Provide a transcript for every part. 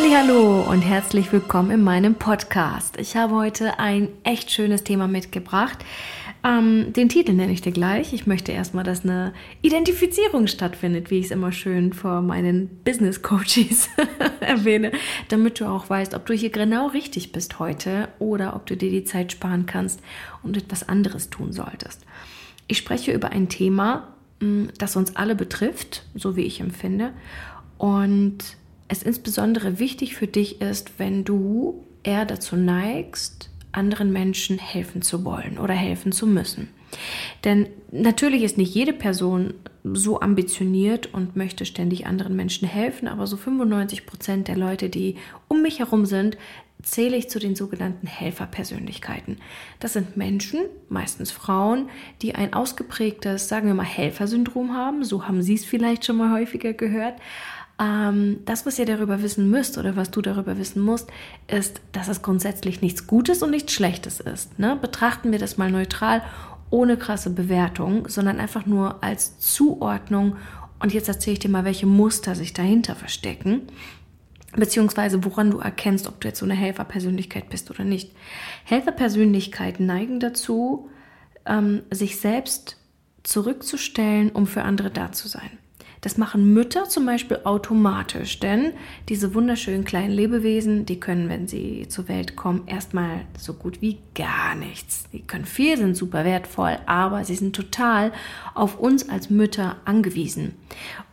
Hallo und herzlich willkommen in meinem Podcast. Ich habe heute ein echt schönes Thema mitgebracht. Ähm, den Titel nenne ich dir gleich. Ich möchte erstmal, dass eine Identifizierung stattfindet, wie ich es immer schön vor meinen Business Coaches erwähne, damit du auch weißt, ob du hier genau richtig bist heute oder ob du dir die Zeit sparen kannst und etwas anderes tun solltest. Ich spreche über ein Thema, mm, das uns alle betrifft, so wie ich empfinde. Und es insbesondere wichtig für dich ist, wenn du eher dazu neigst, anderen Menschen helfen zu wollen oder helfen zu müssen. Denn natürlich ist nicht jede Person so ambitioniert und möchte ständig anderen Menschen helfen, aber so 95 Prozent der Leute, die um mich herum sind, zähle ich zu den sogenannten Helferpersönlichkeiten. Das sind Menschen, meistens Frauen, die ein ausgeprägtes, sagen wir mal, Helfersyndrom haben. So haben Sie es vielleicht schon mal häufiger gehört. Ähm, das, was ihr darüber wissen müsst oder was du darüber wissen musst, ist, dass es grundsätzlich nichts Gutes und nichts Schlechtes ist. Ne? Betrachten wir das mal neutral, ohne krasse Bewertung, sondern einfach nur als Zuordnung. Und jetzt erzähle ich dir mal, welche Muster sich dahinter verstecken beziehungsweise woran du erkennst, ob du jetzt so eine Helferpersönlichkeit bist oder nicht. Helferpersönlichkeiten neigen dazu, ähm, sich selbst zurückzustellen, um für andere da zu sein. Das machen Mütter zum Beispiel automatisch, denn diese wunderschönen kleinen Lebewesen, die können, wenn sie zur Welt kommen, erstmal so gut wie gar nichts. Die können viel, sind super wertvoll, aber sie sind total auf uns als Mütter angewiesen.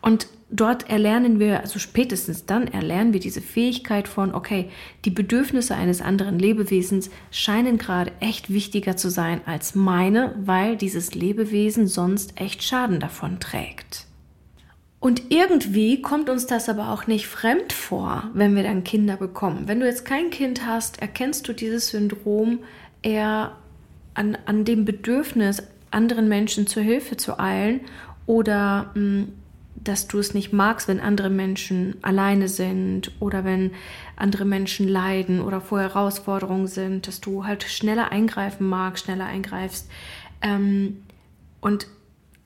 Und dort erlernen wir, also spätestens dann erlernen wir diese Fähigkeit von, okay, die Bedürfnisse eines anderen Lebewesens scheinen gerade echt wichtiger zu sein als meine, weil dieses Lebewesen sonst echt Schaden davon trägt. Und irgendwie kommt uns das aber auch nicht fremd vor, wenn wir dann Kinder bekommen. Wenn du jetzt kein Kind hast, erkennst du dieses Syndrom eher an, an dem Bedürfnis, anderen Menschen zur Hilfe zu eilen oder mh, hm, dass du es nicht magst, wenn andere Menschen alleine sind oder wenn andere Menschen leiden oder vor Herausforderungen sind, dass du halt schneller eingreifen magst, schneller eingreifst. Ähm, und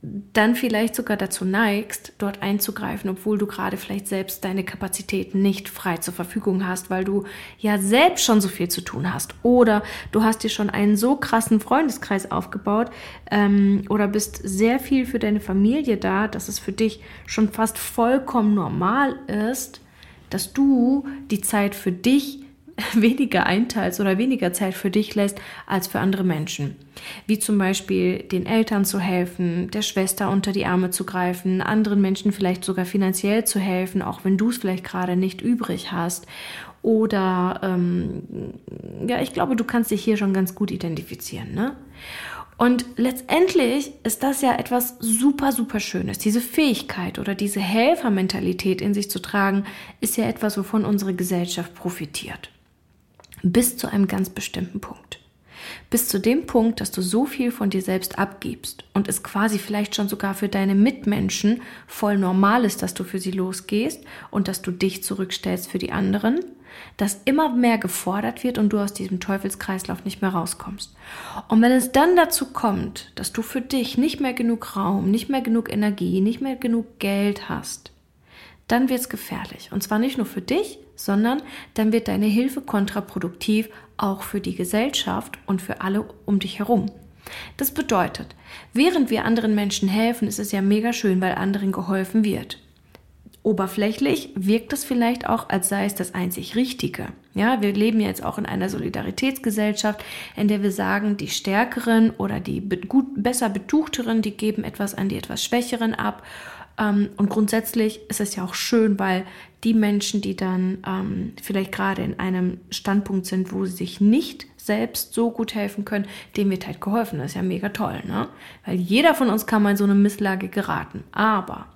dann vielleicht sogar dazu neigst, dort einzugreifen, obwohl du gerade vielleicht selbst deine Kapazitäten nicht frei zur Verfügung hast, weil du ja selbst schon so viel zu tun hast. Oder du hast dir schon einen so krassen Freundeskreis aufgebaut ähm, oder bist sehr viel für deine Familie da, dass es für dich schon fast vollkommen normal ist, dass du die Zeit für dich weniger einteilst oder weniger Zeit für dich lässt als für andere Menschen. Wie zum Beispiel den Eltern zu helfen, der Schwester unter die Arme zu greifen, anderen Menschen vielleicht sogar finanziell zu helfen, auch wenn du es vielleicht gerade nicht übrig hast. Oder ähm, ja, ich glaube, du kannst dich hier schon ganz gut identifizieren. Ne? Und letztendlich ist das ja etwas super, super Schönes. Diese Fähigkeit oder diese Helfermentalität in sich zu tragen, ist ja etwas, wovon unsere Gesellschaft profitiert. Bis zu einem ganz bestimmten Punkt. Bis zu dem Punkt, dass du so viel von dir selbst abgibst und es quasi vielleicht schon sogar für deine Mitmenschen voll normal ist, dass du für sie losgehst und dass du dich zurückstellst für die anderen, dass immer mehr gefordert wird und du aus diesem Teufelskreislauf nicht mehr rauskommst. Und wenn es dann dazu kommt, dass du für dich nicht mehr genug Raum, nicht mehr genug Energie, nicht mehr genug Geld hast, dann wird es gefährlich. Und zwar nicht nur für dich, sondern dann wird deine Hilfe kontraproduktiv auch für die Gesellschaft und für alle um dich herum. Das bedeutet, während wir anderen Menschen helfen, ist es ja mega schön, weil anderen geholfen wird. Oberflächlich wirkt es vielleicht auch, als sei es das einzig Richtige. Ja, wir leben jetzt auch in einer Solidaritätsgesellschaft, in der wir sagen, die Stärkeren oder die gut, besser Betuchteren, die geben etwas an die etwas Schwächeren ab und grundsätzlich ist es ja auch schön, weil die Menschen, die dann ähm, vielleicht gerade in einem Standpunkt sind, wo sie sich nicht selbst so gut helfen können, dem wird halt geholfen. Das ist ja mega toll, ne? Weil jeder von uns kann mal in so eine Misslage geraten. Aber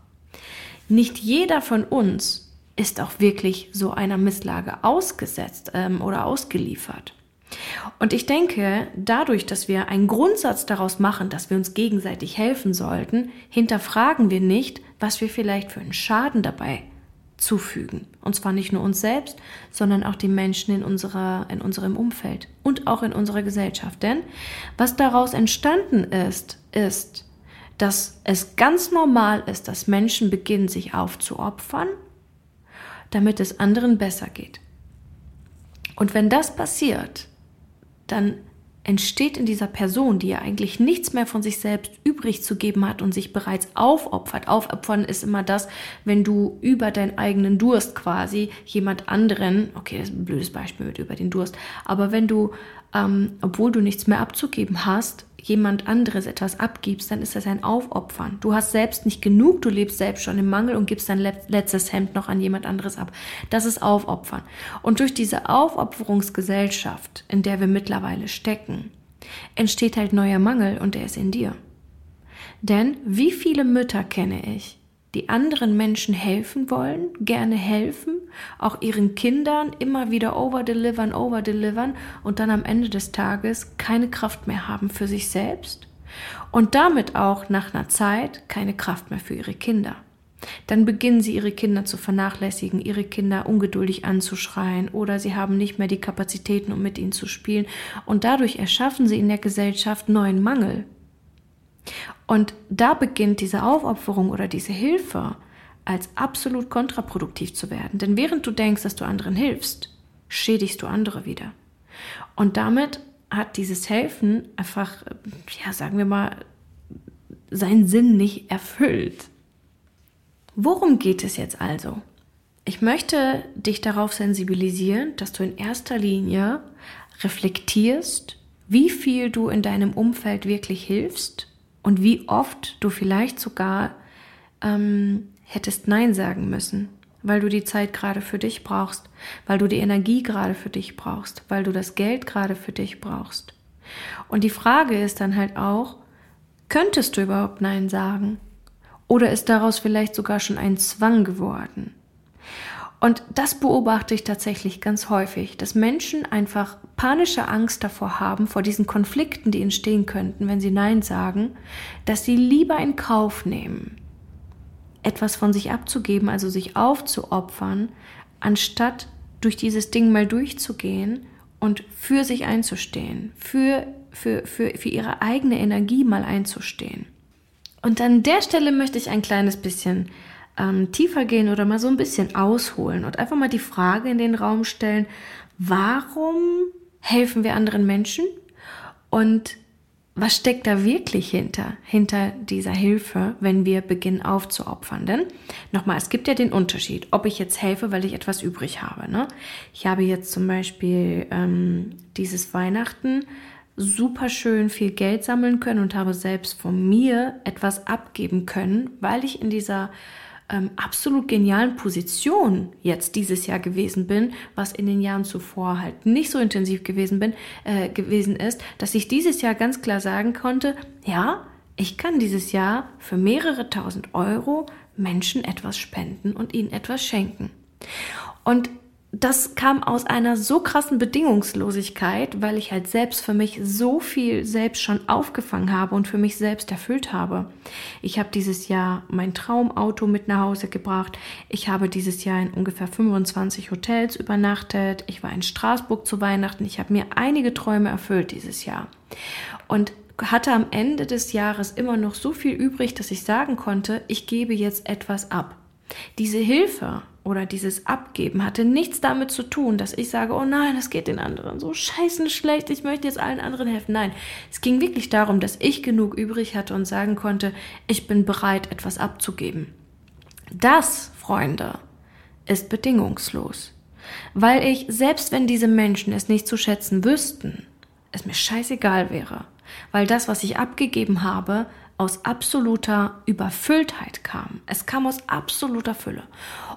nicht jeder von uns ist auch wirklich so einer Misslage ausgesetzt ähm, oder ausgeliefert. Und ich denke, dadurch, dass wir einen Grundsatz daraus machen, dass wir uns gegenseitig helfen sollten, hinterfragen wir nicht, was wir vielleicht für einen Schaden dabei zufügen. Und zwar nicht nur uns selbst, sondern auch die Menschen in, unserer, in unserem Umfeld und auch in unserer Gesellschaft. Denn was daraus entstanden ist, ist, dass es ganz normal ist, dass Menschen beginnen, sich aufzuopfern damit es anderen besser geht. Und wenn das passiert, dann entsteht in dieser Person, die ja eigentlich nichts mehr von sich selbst übrig zu geben hat und sich bereits aufopfert. Aufopfern ist immer das, wenn du über deinen eigenen Durst quasi jemand anderen, okay, das ist ein blödes Beispiel mit über den Durst, aber wenn du, ähm, obwohl du nichts mehr abzugeben hast, jemand anderes etwas abgibst, dann ist das ein Aufopfern. Du hast selbst nicht genug, du lebst selbst schon im Mangel und gibst dein letztes Hemd noch an jemand anderes ab. Das ist Aufopfern. Und durch diese Aufopferungsgesellschaft, in der wir mittlerweile stecken, entsteht halt neuer Mangel und der ist in dir. Denn wie viele Mütter kenne ich, die anderen Menschen helfen wollen, gerne helfen, auch ihren Kindern immer wieder overdelivern, overdelivern und dann am Ende des Tages keine Kraft mehr haben für sich selbst und damit auch nach einer Zeit keine Kraft mehr für ihre Kinder. Dann beginnen sie ihre Kinder zu vernachlässigen, ihre Kinder ungeduldig anzuschreien oder sie haben nicht mehr die Kapazitäten, um mit ihnen zu spielen und dadurch erschaffen sie in der Gesellschaft neuen Mangel. Und da beginnt diese Aufopferung oder diese Hilfe als absolut kontraproduktiv zu werden. Denn während du denkst, dass du anderen hilfst, schädigst du andere wieder. Und damit hat dieses Helfen einfach, ja, sagen wir mal, seinen Sinn nicht erfüllt. Worum geht es jetzt also? Ich möchte dich darauf sensibilisieren, dass du in erster Linie reflektierst, wie viel du in deinem Umfeld wirklich hilfst und wie oft du vielleicht sogar ähm, hättest Nein sagen müssen, weil du die Zeit gerade für dich brauchst, weil du die Energie gerade für dich brauchst, weil du das Geld gerade für dich brauchst. Und die Frage ist dann halt auch, könntest du überhaupt Nein sagen? Oder ist daraus vielleicht sogar schon ein Zwang geworden? Und das beobachte ich tatsächlich ganz häufig, dass Menschen einfach panische Angst davor haben, vor diesen Konflikten, die entstehen könnten, wenn sie Nein sagen, dass sie lieber in Kauf nehmen, etwas von sich abzugeben, also sich aufzuopfern, anstatt durch dieses Ding mal durchzugehen und für sich einzustehen, für, für, für, für ihre eigene Energie mal einzustehen. Und an der Stelle möchte ich ein kleines bisschen ähm, tiefer gehen oder mal so ein bisschen ausholen und einfach mal die Frage in den Raum stellen, warum helfen wir anderen Menschen und was steckt da wirklich hinter, hinter dieser Hilfe, wenn wir beginnen aufzuopfern? Denn nochmal, es gibt ja den Unterschied, ob ich jetzt helfe, weil ich etwas übrig habe. Ne? Ich habe jetzt zum Beispiel ähm, dieses Weihnachten super schön viel Geld sammeln können und habe selbst von mir etwas abgeben können, weil ich in dieser ähm, absolut genialen Position jetzt dieses Jahr gewesen bin, was in den Jahren zuvor halt nicht so intensiv gewesen bin, äh, gewesen ist, dass ich dieses Jahr ganz klar sagen konnte, ja, ich kann dieses Jahr für mehrere tausend Euro Menschen etwas spenden und ihnen etwas schenken. Und das kam aus einer so krassen Bedingungslosigkeit, weil ich halt selbst für mich so viel selbst schon aufgefangen habe und für mich selbst erfüllt habe. Ich habe dieses Jahr mein Traumauto mit nach Hause gebracht. Ich habe dieses Jahr in ungefähr 25 Hotels übernachtet. Ich war in Straßburg zu Weihnachten. Ich habe mir einige Träume erfüllt dieses Jahr. Und hatte am Ende des Jahres immer noch so viel übrig, dass ich sagen konnte, ich gebe jetzt etwas ab. Diese Hilfe oder dieses Abgeben hatte nichts damit zu tun, dass ich sage, oh nein, es geht den anderen so scheißen schlecht, ich möchte jetzt allen anderen helfen. Nein, es ging wirklich darum, dass ich genug übrig hatte und sagen konnte, ich bin bereit, etwas abzugeben. Das, Freunde, ist bedingungslos. Weil ich, selbst wenn diese Menschen es nicht zu schätzen wüssten, es mir scheißegal wäre. Weil das, was ich abgegeben habe, aus absoluter Überfülltheit kam. Es kam aus absoluter Fülle.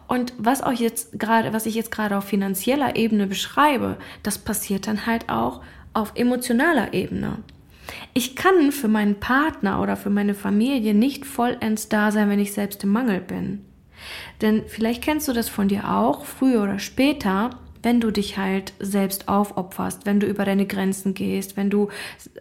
Und was auch jetzt gerade, was ich jetzt gerade auf finanzieller Ebene beschreibe, das passiert dann halt auch auf emotionaler Ebene. Ich kann für meinen Partner oder für meine Familie nicht vollends da sein, wenn ich selbst im Mangel bin. Denn vielleicht kennst du das von dir auch, früher oder später, wenn du dich halt selbst aufopferst, wenn du über deine Grenzen gehst, wenn du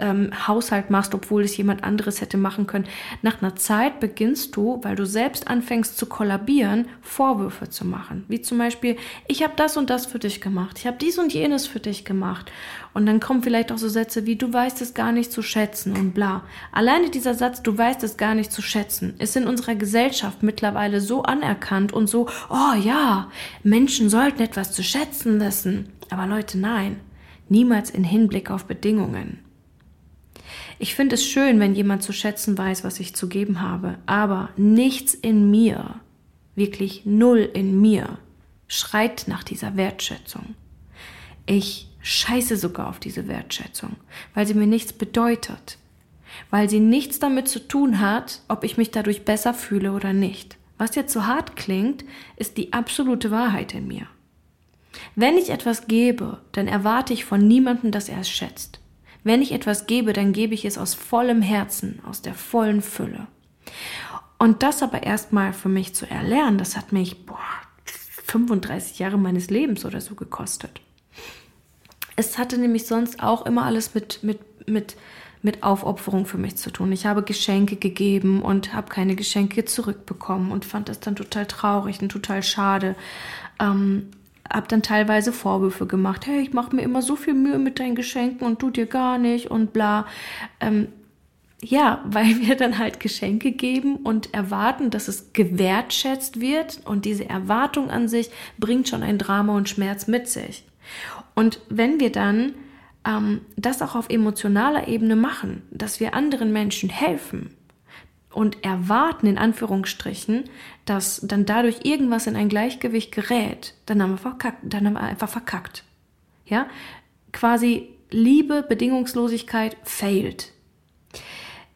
ähm, Haushalt machst, obwohl es jemand anderes hätte machen können. Nach einer Zeit beginnst du, weil du selbst anfängst zu kollabieren, Vorwürfe zu machen. Wie zum Beispiel, ich habe das und das für dich gemacht, ich habe dies und jenes für dich gemacht. Und dann kommen vielleicht auch so Sätze wie, du weißt es gar nicht zu schätzen und bla. Alleine dieser Satz, du weißt es gar nicht zu schätzen, ist in unserer Gesellschaft mittlerweile so anerkannt und so, oh ja, Menschen sollten etwas zu schätzen wissen. Aber Leute, nein, niemals in Hinblick auf Bedingungen. Ich finde es schön, wenn jemand zu schätzen weiß, was ich zu geben habe, aber nichts in mir, wirklich null in mir, schreit nach dieser Wertschätzung. Ich scheiße sogar auf diese Wertschätzung, weil sie mir nichts bedeutet, weil sie nichts damit zu tun hat, ob ich mich dadurch besser fühle oder nicht. Was jetzt so hart klingt, ist die absolute Wahrheit in mir. Wenn ich etwas gebe, dann erwarte ich von niemandem, dass er es schätzt. Wenn ich etwas gebe, dann gebe ich es aus vollem Herzen, aus der vollen Fülle. Und das aber erstmal für mich zu erlernen, das hat mich boah, 35 Jahre meines Lebens oder so gekostet. Es hatte nämlich sonst auch immer alles mit, mit, mit, mit Aufopferung für mich zu tun. Ich habe Geschenke gegeben und habe keine Geschenke zurückbekommen und fand das dann total traurig und total schade. Ähm, habe dann teilweise Vorwürfe gemacht. Hey, ich mache mir immer so viel Mühe mit deinen Geschenken und du dir gar nicht und bla. Ähm, ja, weil wir dann halt Geschenke geben und erwarten, dass es gewertschätzt wird und diese Erwartung an sich bringt schon ein Drama und Schmerz mit sich. Und wenn wir dann ähm, das auch auf emotionaler Ebene machen, dass wir anderen Menschen helfen und erwarten, in Anführungsstrichen, dass dann dadurch irgendwas in ein Gleichgewicht gerät, dann haben wir verkackt, dann haben wir einfach verkackt. Ja? Quasi Liebe, Bedingungslosigkeit failt.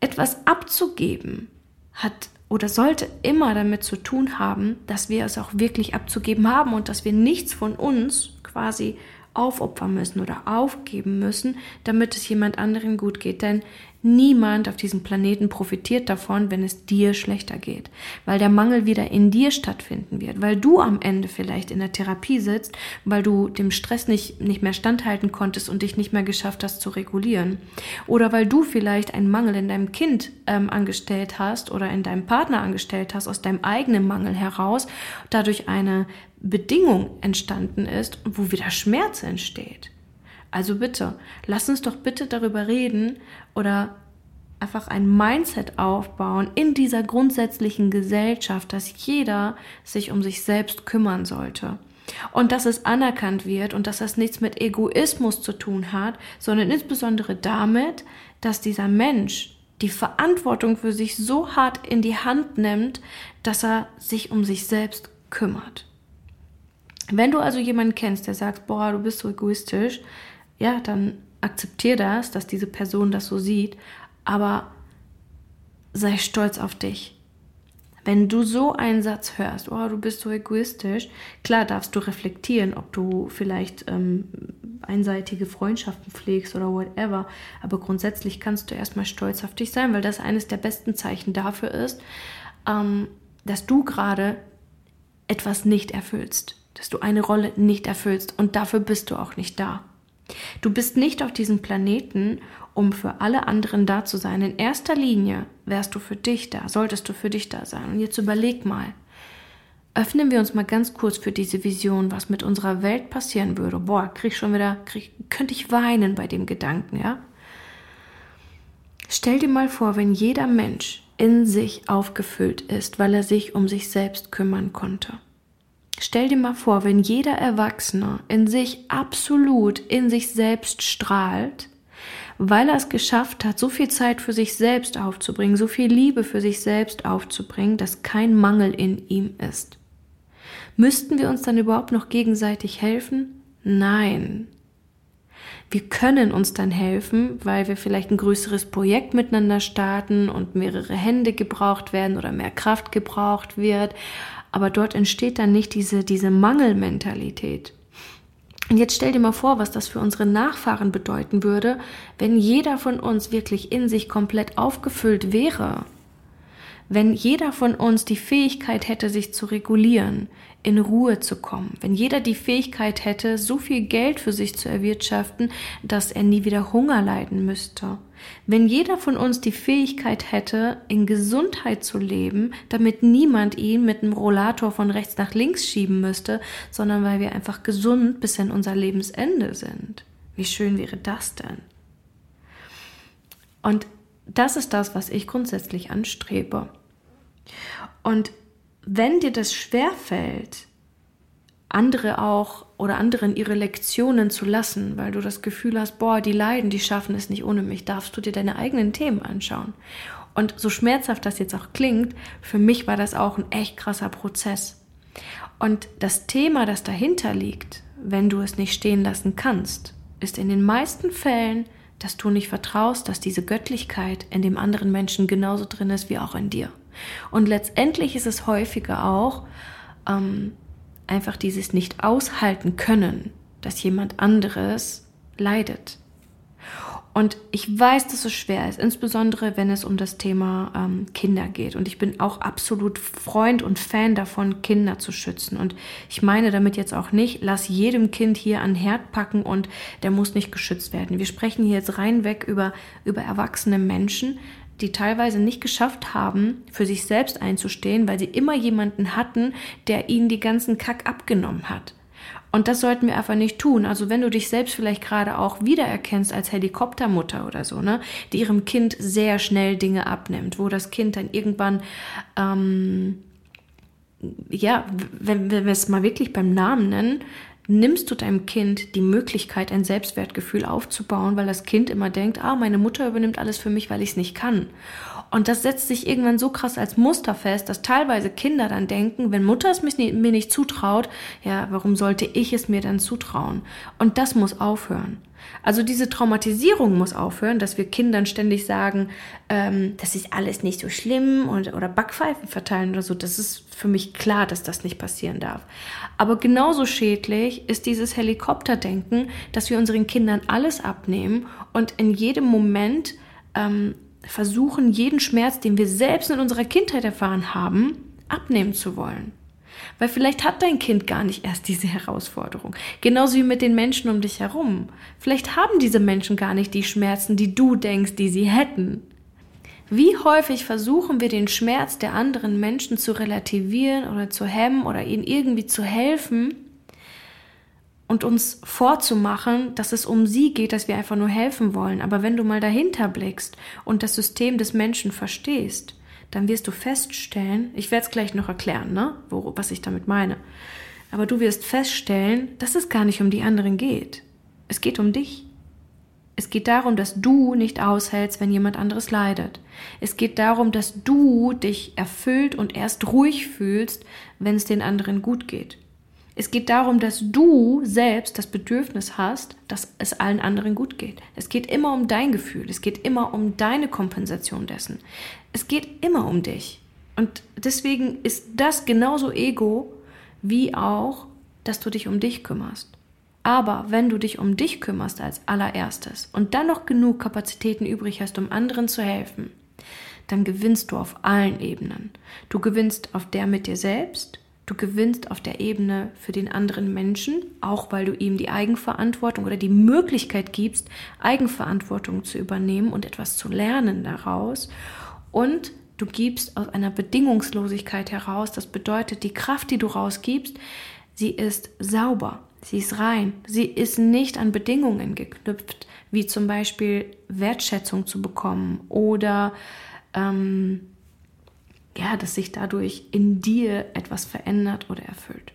Etwas abzugeben hat oder sollte immer damit zu tun haben, dass wir es auch wirklich abzugeben haben und dass wir nichts von uns quasi aufopfern müssen oder aufgeben müssen, damit es jemand anderen gut geht. Denn niemand auf diesem Planeten profitiert davon, wenn es dir schlechter geht, weil der Mangel wieder in dir stattfinden wird, weil du am Ende vielleicht in der Therapie sitzt, weil du dem Stress nicht, nicht mehr standhalten konntest und dich nicht mehr geschafft hast zu regulieren. Oder weil du vielleicht einen Mangel in deinem Kind ähm, angestellt hast oder in deinem Partner angestellt hast, aus deinem eigenen Mangel heraus, dadurch eine Bedingung entstanden ist, wo wieder Schmerz entsteht. Also bitte, lass uns doch bitte darüber reden oder einfach ein Mindset aufbauen in dieser grundsätzlichen Gesellschaft, dass jeder sich um sich selbst kümmern sollte. Und dass es anerkannt wird und dass das nichts mit Egoismus zu tun hat, sondern insbesondere damit, dass dieser Mensch die Verantwortung für sich so hart in die Hand nimmt, dass er sich um sich selbst kümmert. Wenn du also jemanden kennst, der sagt, boah, du bist so egoistisch, ja, dann akzeptier das, dass diese Person das so sieht, aber sei stolz auf dich. Wenn du so einen Satz hörst, oh, du bist so egoistisch, klar darfst du reflektieren, ob du vielleicht ähm, einseitige Freundschaften pflegst oder whatever, aber grundsätzlich kannst du erstmal stolz auf dich sein, weil das eines der besten Zeichen dafür ist, ähm, dass du gerade etwas nicht erfüllst dass du eine Rolle nicht erfüllst und dafür bist du auch nicht da. Du bist nicht auf diesem Planeten, um für alle anderen da zu sein. In erster Linie wärst du für dich da, solltest du für dich da sein. Und jetzt überleg mal, öffnen wir uns mal ganz kurz für diese Vision, was mit unserer Welt passieren würde. Boah, krieg schon wieder, krieg, könnte ich weinen bei dem Gedanken, ja? Stell dir mal vor, wenn jeder Mensch in sich aufgefüllt ist, weil er sich um sich selbst kümmern konnte. Stell dir mal vor, wenn jeder Erwachsene in sich absolut in sich selbst strahlt, weil er es geschafft hat, so viel Zeit für sich selbst aufzubringen, so viel Liebe für sich selbst aufzubringen, dass kein Mangel in ihm ist. Müssten wir uns dann überhaupt noch gegenseitig helfen? Nein. Wir können uns dann helfen, weil wir vielleicht ein größeres Projekt miteinander starten und mehrere Hände gebraucht werden oder mehr Kraft gebraucht wird aber dort entsteht dann nicht diese, diese Mangelmentalität. Und jetzt stell dir mal vor, was das für unsere Nachfahren bedeuten würde, wenn jeder von uns wirklich in sich komplett aufgefüllt wäre. Wenn jeder von uns die Fähigkeit hätte, sich zu regulieren, in Ruhe zu kommen, wenn jeder die Fähigkeit hätte, so viel Geld für sich zu erwirtschaften, dass er nie wieder Hunger leiden müsste, wenn jeder von uns die Fähigkeit hätte, in Gesundheit zu leben, damit niemand ihn mit einem Rollator von rechts nach links schieben müsste, sondern weil wir einfach gesund bis in unser Lebensende sind. Wie schön wäre das denn? Und das ist das, was ich grundsätzlich anstrebe. Und wenn dir das schwerfällt, andere auch oder anderen ihre Lektionen zu lassen, weil du das Gefühl hast, boah, die leiden, die schaffen es nicht ohne mich, darfst du dir deine eigenen Themen anschauen. Und so schmerzhaft das jetzt auch klingt, für mich war das auch ein echt krasser Prozess. Und das Thema, das dahinter liegt, wenn du es nicht stehen lassen kannst, ist in den meisten Fällen, dass du nicht vertraust, dass diese Göttlichkeit in dem anderen Menschen genauso drin ist wie auch in dir. Und letztendlich ist es häufiger auch ähm, einfach dieses nicht aushalten können, dass jemand anderes leidet. Und ich weiß, dass es schwer ist, insbesondere wenn es um das Thema ähm, Kinder geht. Und ich bin auch absolut Freund und Fan davon, Kinder zu schützen. Und ich meine damit jetzt auch nicht, lass jedem Kind hier an Herd packen und der muss nicht geschützt werden. Wir sprechen hier jetzt reinweg über, über erwachsene Menschen, die teilweise nicht geschafft haben, für sich selbst einzustehen, weil sie immer jemanden hatten, der ihnen die ganzen Kack abgenommen hat. Und das sollten wir einfach nicht tun. Also wenn du dich selbst vielleicht gerade auch wiedererkennst als Helikoptermutter oder so, ne, die ihrem Kind sehr schnell Dinge abnimmt, wo das Kind dann irgendwann, ähm, ja, wenn, wenn wir es mal wirklich beim Namen nennen, nimmst du deinem Kind die Möglichkeit, ein Selbstwertgefühl aufzubauen, weil das Kind immer denkt, ah, meine Mutter übernimmt alles für mich, weil ich es nicht kann. Und das setzt sich irgendwann so krass als Muster fest, dass teilweise Kinder dann denken, wenn Mutter es mir nicht zutraut, ja, warum sollte ich es mir dann zutrauen? Und das muss aufhören. Also diese Traumatisierung muss aufhören, dass wir Kindern ständig sagen, ähm, das ist alles nicht so schlimm und, oder Backpfeifen verteilen oder so. Das ist für mich klar, dass das nicht passieren darf. Aber genauso schädlich ist dieses Helikopterdenken, dass wir unseren Kindern alles abnehmen und in jedem Moment ähm, versuchen, jeden Schmerz, den wir selbst in unserer Kindheit erfahren haben, abnehmen zu wollen. Weil vielleicht hat dein Kind gar nicht erst diese Herausforderung. Genauso wie mit den Menschen um dich herum. Vielleicht haben diese Menschen gar nicht die Schmerzen, die du denkst, die sie hätten. Wie häufig versuchen wir den Schmerz der anderen Menschen zu relativieren oder zu hemmen oder ihnen irgendwie zu helfen, und uns vorzumachen, dass es um sie geht, dass wir einfach nur helfen wollen. Aber wenn du mal dahinter blickst und das System des Menschen verstehst, dann wirst du feststellen, ich werde es gleich noch erklären, ne, wo, was ich damit meine. Aber du wirst feststellen, dass es gar nicht um die anderen geht. Es geht um dich. Es geht darum, dass du nicht aushältst, wenn jemand anderes leidet. Es geht darum, dass du dich erfüllt und erst ruhig fühlst, wenn es den anderen gut geht. Es geht darum, dass du selbst das Bedürfnis hast, dass es allen anderen gut geht. Es geht immer um dein Gefühl. Es geht immer um deine Kompensation dessen. Es geht immer um dich. Und deswegen ist das genauso Ego wie auch, dass du dich um dich kümmerst. Aber wenn du dich um dich kümmerst als allererstes und dann noch genug Kapazitäten übrig hast, um anderen zu helfen, dann gewinnst du auf allen Ebenen. Du gewinnst auf der mit dir selbst, Du gewinnst auf der Ebene für den anderen Menschen, auch weil du ihm die Eigenverantwortung oder die Möglichkeit gibst, Eigenverantwortung zu übernehmen und etwas zu lernen daraus. Und du gibst aus einer Bedingungslosigkeit heraus. Das bedeutet, die Kraft, die du rausgibst, sie ist sauber, sie ist rein, sie ist nicht an Bedingungen geknüpft, wie zum Beispiel Wertschätzung zu bekommen oder ähm, ja, dass sich dadurch in dir etwas verändert oder erfüllt.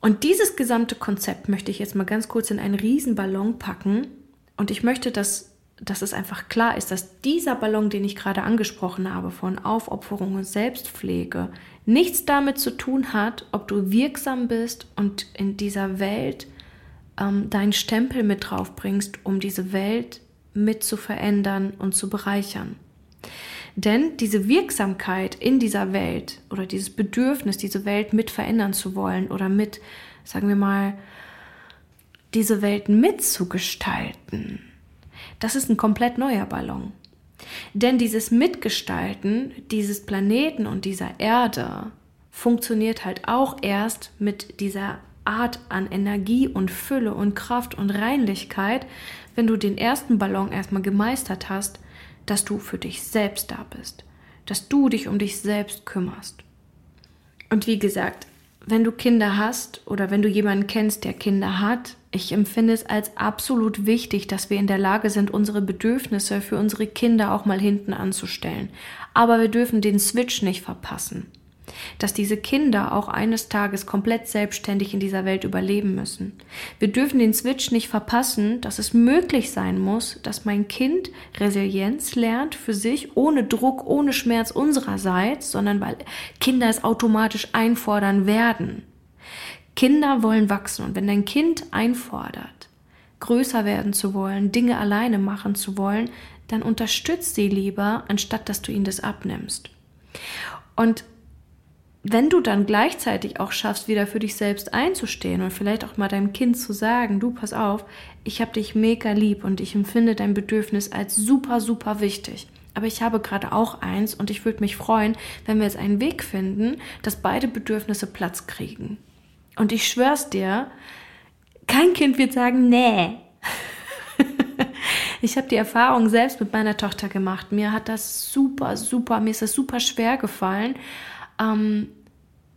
Und dieses gesamte Konzept möchte ich jetzt mal ganz kurz in einen riesen Ballon packen und ich möchte, dass, dass es einfach klar ist, dass dieser Ballon, den ich gerade angesprochen habe, von Aufopferung und Selbstpflege, nichts damit zu tun hat, ob du wirksam bist und in dieser Welt ähm, deinen Stempel mit drauf bringst, um diese Welt mit zu verändern und zu bereichern. Denn diese Wirksamkeit in dieser Welt oder dieses Bedürfnis, diese Welt mit verändern zu wollen oder mit, sagen wir mal, diese Welt mitzugestalten, das ist ein komplett neuer Ballon. Denn dieses Mitgestalten dieses Planeten und dieser Erde funktioniert halt auch erst mit dieser Art an Energie und Fülle und Kraft und Reinlichkeit, wenn du den ersten Ballon erstmal gemeistert hast, dass du für dich selbst da bist, dass du dich um dich selbst kümmerst. Und wie gesagt, wenn du Kinder hast oder wenn du jemanden kennst, der Kinder hat, ich empfinde es als absolut wichtig, dass wir in der Lage sind, unsere Bedürfnisse für unsere Kinder auch mal hinten anzustellen. Aber wir dürfen den Switch nicht verpassen dass diese Kinder auch eines Tages komplett selbstständig in dieser Welt überleben müssen. Wir dürfen den Switch nicht verpassen, dass es möglich sein muss, dass mein Kind Resilienz lernt für sich, ohne Druck, ohne Schmerz unsererseits, sondern weil Kinder es automatisch einfordern werden. Kinder wollen wachsen und wenn dein Kind einfordert, größer werden zu wollen, Dinge alleine machen zu wollen, dann unterstützt sie lieber, anstatt dass du ihnen das abnimmst. Und wenn du dann gleichzeitig auch schaffst, wieder für dich selbst einzustehen und vielleicht auch mal deinem Kind zu sagen, du pass auf, ich habe dich mega lieb und ich empfinde dein Bedürfnis als super, super wichtig. Aber ich habe gerade auch eins und ich würde mich freuen, wenn wir jetzt einen Weg finden, dass beide Bedürfnisse Platz kriegen. Und ich schwör's dir, kein Kind wird sagen, nee. ich habe die Erfahrung selbst mit meiner Tochter gemacht. Mir hat das super, super, mir ist das super schwer gefallen ähm,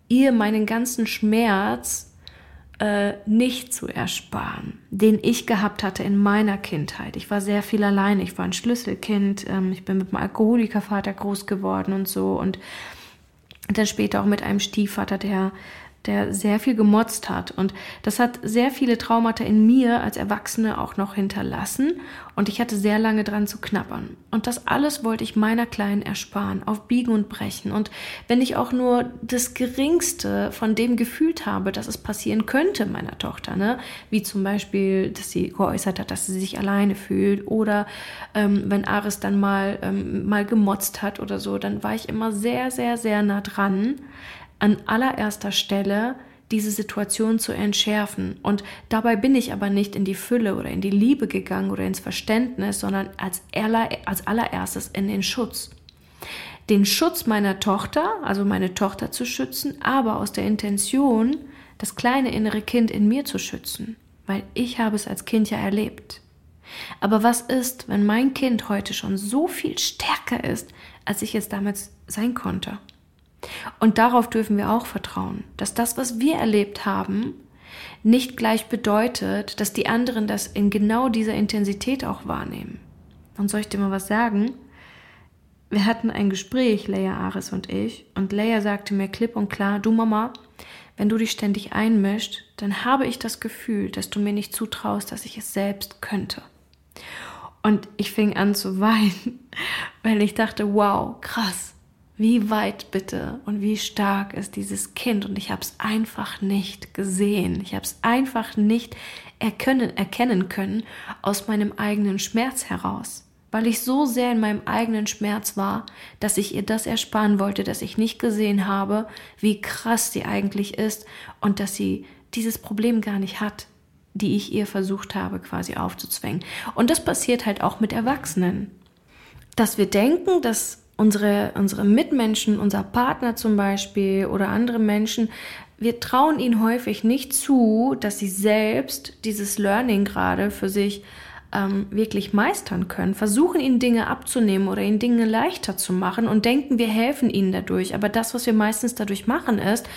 ihr meinen ganzen Schmerz äh, nicht zu ersparen, den ich gehabt hatte in meiner Kindheit. Ich war sehr viel alleine, ich war ein Schlüsselkind, ähm, ich bin mit einem Alkoholikervater groß geworden und so. Und dann später auch mit einem Stiefvater, der der sehr viel gemotzt hat. Und das hat sehr viele Traumata in mir als Erwachsene auch noch hinterlassen. Und ich hatte sehr lange dran zu knabbern. Und das alles wollte ich meiner Kleinen ersparen, auf Biegen und Brechen. Und wenn ich auch nur das Geringste von dem gefühlt habe, dass es passieren könnte meiner Tochter, ne? wie zum Beispiel, dass sie geäußert hat, dass sie sich alleine fühlt, oder ähm, wenn Aris dann mal, ähm, mal gemotzt hat oder so, dann war ich immer sehr, sehr, sehr nah dran an allererster Stelle diese Situation zu entschärfen. Und dabei bin ich aber nicht in die Fülle oder in die Liebe gegangen oder ins Verständnis, sondern als, aller, als allererstes in den Schutz. Den Schutz meiner Tochter, also meine Tochter zu schützen, aber aus der Intention, das kleine innere Kind in mir zu schützen, weil ich habe es als Kind ja erlebt. Aber was ist, wenn mein Kind heute schon so viel stärker ist, als ich es damals sein konnte? Und darauf dürfen wir auch vertrauen, dass das, was wir erlebt haben, nicht gleich bedeutet, dass die anderen das in genau dieser Intensität auch wahrnehmen. Und soll ich dir mal was sagen? Wir hatten ein Gespräch, Leia Ares und ich, und Leia sagte mir klipp und klar, du Mama, wenn du dich ständig einmischt, dann habe ich das Gefühl, dass du mir nicht zutraust, dass ich es selbst könnte. Und ich fing an zu weinen, weil ich dachte, wow, krass, wie weit bitte und wie stark ist dieses Kind und ich habe es einfach nicht gesehen. Ich habe es einfach nicht erkennen, erkennen können aus meinem eigenen Schmerz heraus, weil ich so sehr in meinem eigenen Schmerz war, dass ich ihr das ersparen wollte, dass ich nicht gesehen habe, wie krass sie eigentlich ist und dass sie dieses Problem gar nicht hat, die ich ihr versucht habe quasi aufzuzwängen. Und das passiert halt auch mit Erwachsenen. Dass wir denken, dass unsere, unsere Mitmenschen, unser Partner zum Beispiel oder andere Menschen, wir trauen ihnen häufig nicht zu, dass sie selbst dieses Learning gerade für sich ähm, wirklich meistern können, versuchen ihnen Dinge abzunehmen oder ihnen Dinge leichter zu machen und denken, wir helfen ihnen dadurch. Aber das, was wir meistens dadurch machen, ist,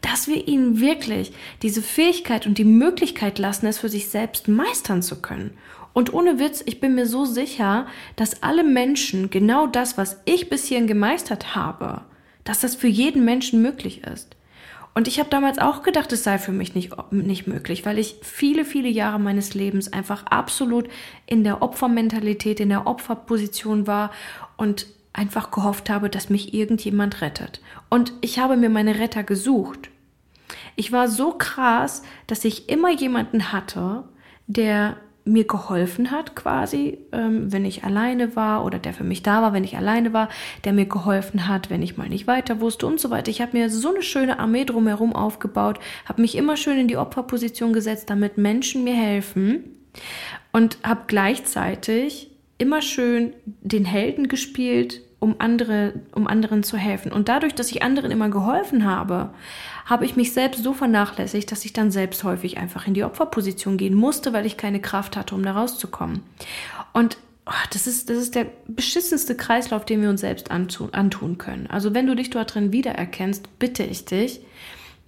dass wir ihnen wirklich diese Fähigkeit und die Möglichkeit lassen, es für sich selbst meistern zu können. Und ohne Witz, ich bin mir so sicher, dass alle Menschen genau das, was ich bis hierhin gemeistert habe, dass das für jeden Menschen möglich ist. Und ich habe damals auch gedacht, es sei für mich nicht, nicht möglich, weil ich viele, viele Jahre meines Lebens einfach absolut in der Opfermentalität, in der Opferposition war und einfach gehofft habe, dass mich irgendjemand rettet. Und ich habe mir meine Retter gesucht. Ich war so krass, dass ich immer jemanden hatte, der mir geholfen hat, quasi, ähm, wenn ich alleine war oder der für mich da war, wenn ich alleine war, der mir geholfen hat, wenn ich mal nicht weiter wusste und so weiter. Ich habe mir so eine schöne Armee drumherum aufgebaut, habe mich immer schön in die Opferposition gesetzt, damit Menschen mir helfen und habe gleichzeitig immer schön den Helden gespielt, um, andere, um anderen zu helfen. Und dadurch, dass ich anderen immer geholfen habe, habe ich mich selbst so vernachlässigt, dass ich dann selbst häufig einfach in die Opferposition gehen musste, weil ich keine Kraft hatte, um da rauszukommen. Und oh, das, ist, das ist der beschissenste Kreislauf, den wir uns selbst antun, können. Also wenn du dich dort drin wiedererkennst, bitte ich dich,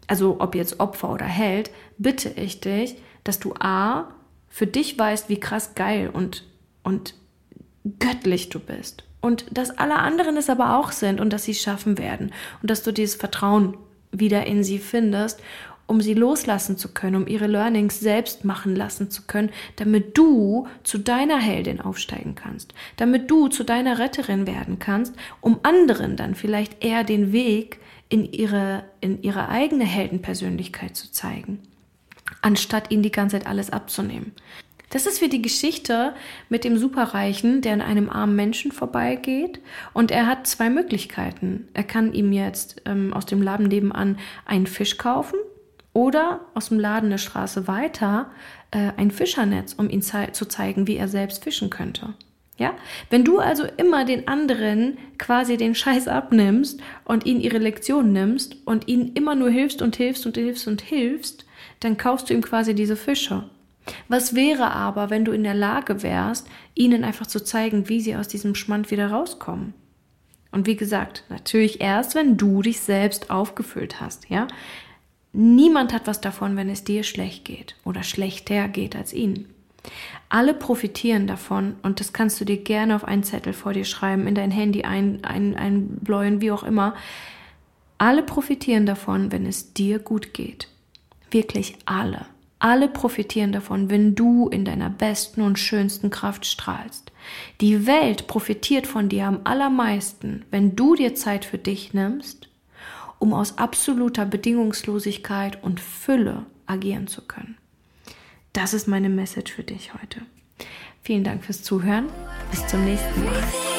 also ob jetzt Opfer oder Held, bitte ich dich, dass du A, für dich weißt, wie krass geil und, und göttlich du bist. Und dass alle anderen es aber auch sind und dass sie es schaffen werden. Und dass du dieses Vertrauen wieder in sie findest, um sie loslassen zu können, um ihre Learnings selbst machen lassen zu können, damit du zu deiner Heldin aufsteigen kannst, damit du zu deiner Retterin werden kannst, um anderen dann vielleicht eher den Weg in ihre, in ihre eigene Heldenpersönlichkeit zu zeigen, anstatt ihnen die ganze Zeit alles abzunehmen. Das ist wie die Geschichte mit dem Superreichen, der an einem armen Menschen vorbeigeht und er hat zwei Möglichkeiten. Er kann ihm jetzt ähm, aus dem Laden nebenan einen Fisch kaufen oder aus dem Laden eine Straße weiter äh, ein Fischernetz, um ihm zei zu zeigen, wie er selbst fischen könnte. Ja? Wenn du also immer den anderen quasi den Scheiß abnimmst und ihnen ihre Lektion nimmst und ihnen immer nur hilfst und hilfst und hilfst und hilfst, dann kaufst du ihm quasi diese Fische. Was wäre aber, wenn du in der Lage wärst, ihnen einfach zu zeigen, wie sie aus diesem Schmand wieder rauskommen? Und wie gesagt, natürlich erst, wenn du dich selbst aufgefüllt hast, ja? Niemand hat was davon, wenn es dir schlecht geht oder schlechter geht als ihnen. Alle profitieren davon und das kannst du dir gerne auf einen Zettel vor dir schreiben, in dein Handy ein, ein, einbläuen, wie auch immer. Alle profitieren davon, wenn es dir gut geht. Wirklich alle. Alle profitieren davon, wenn du in deiner besten und schönsten Kraft strahlst. Die Welt profitiert von dir am allermeisten, wenn du dir Zeit für dich nimmst, um aus absoluter Bedingungslosigkeit und Fülle agieren zu können. Das ist meine Message für dich heute. Vielen Dank fürs Zuhören. Bis zum nächsten Mal.